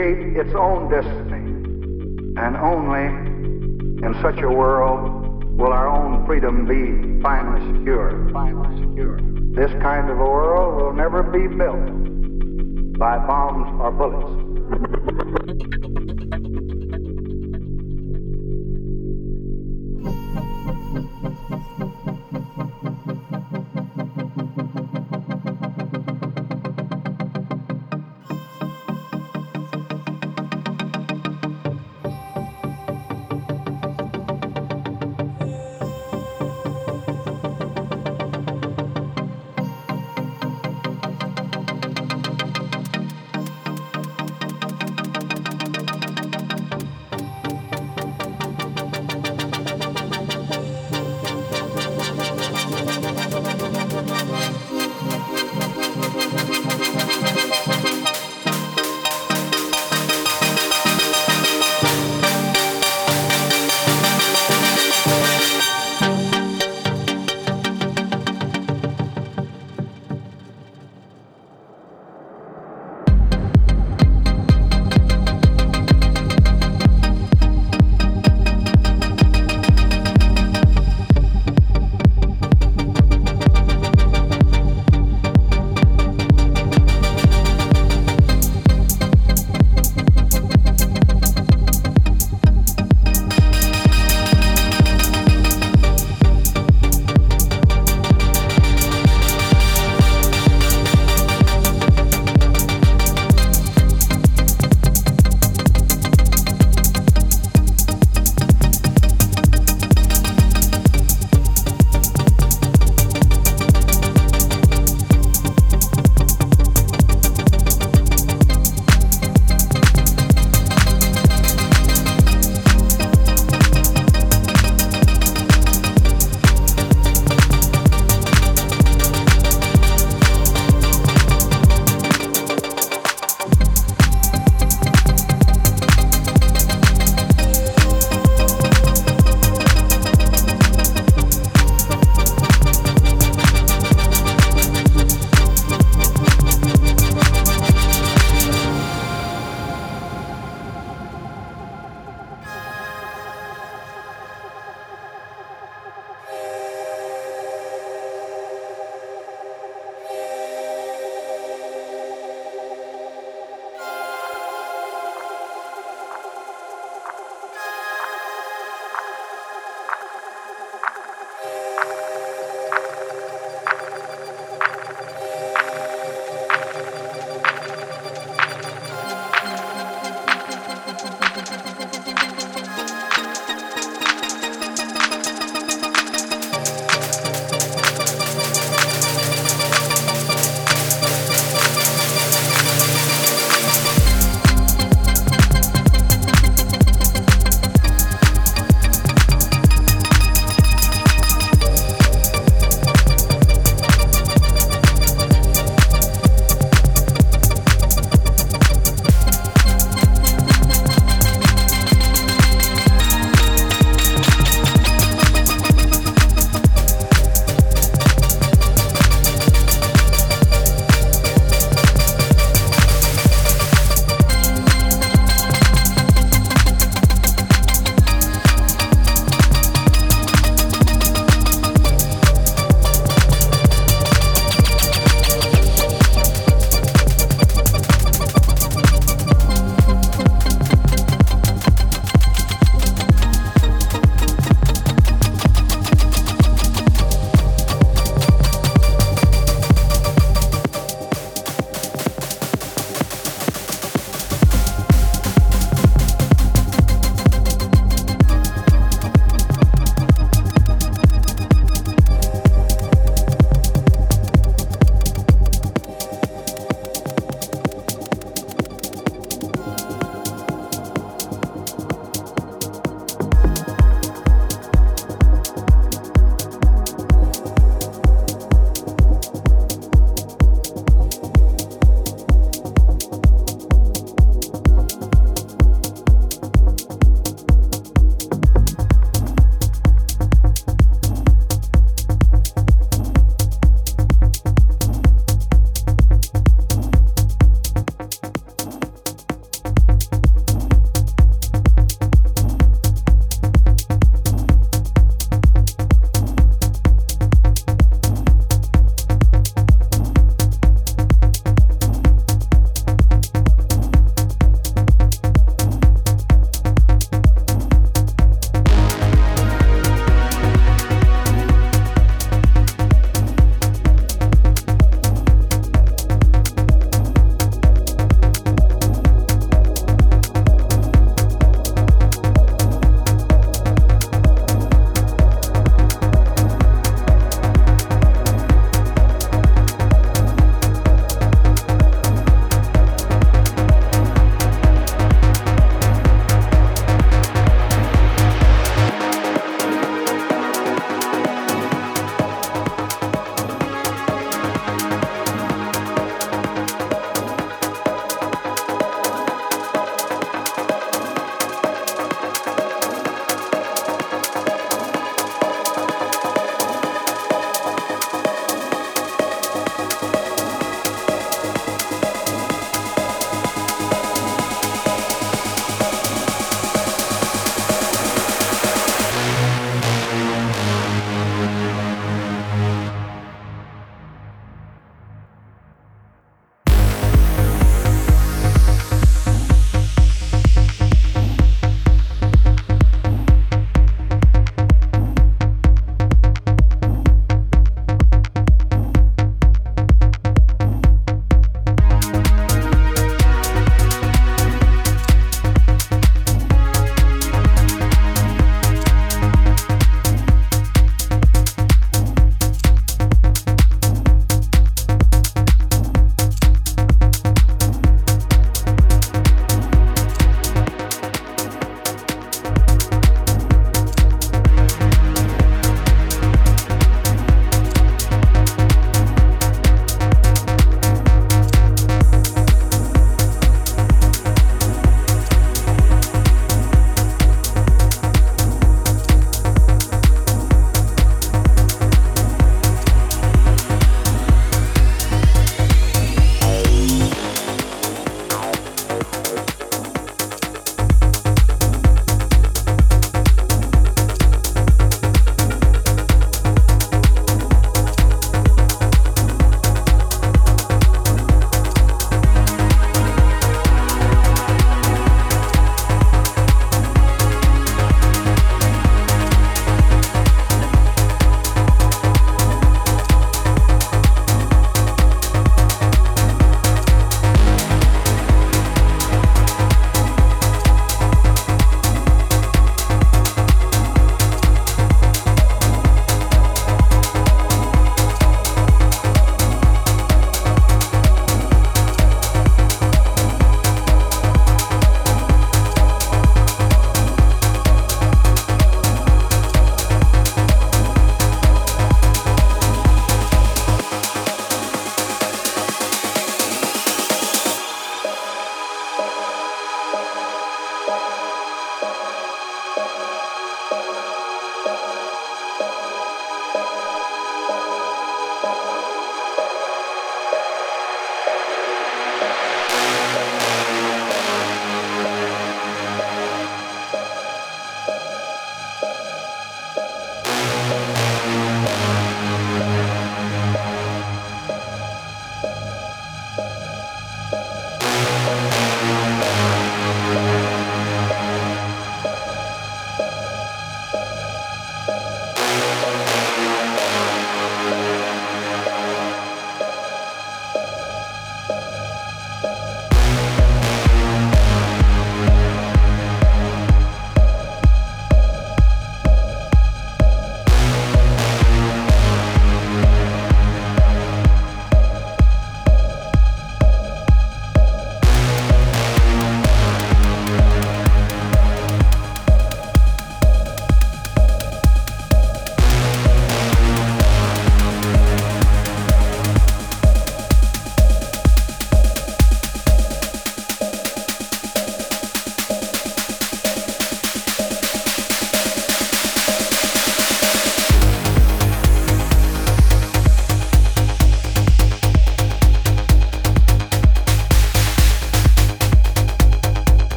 its own destiny, and only in such a world will our own freedom be finally secure. Finally secure. This kind of a world will never be built by bombs or bullets.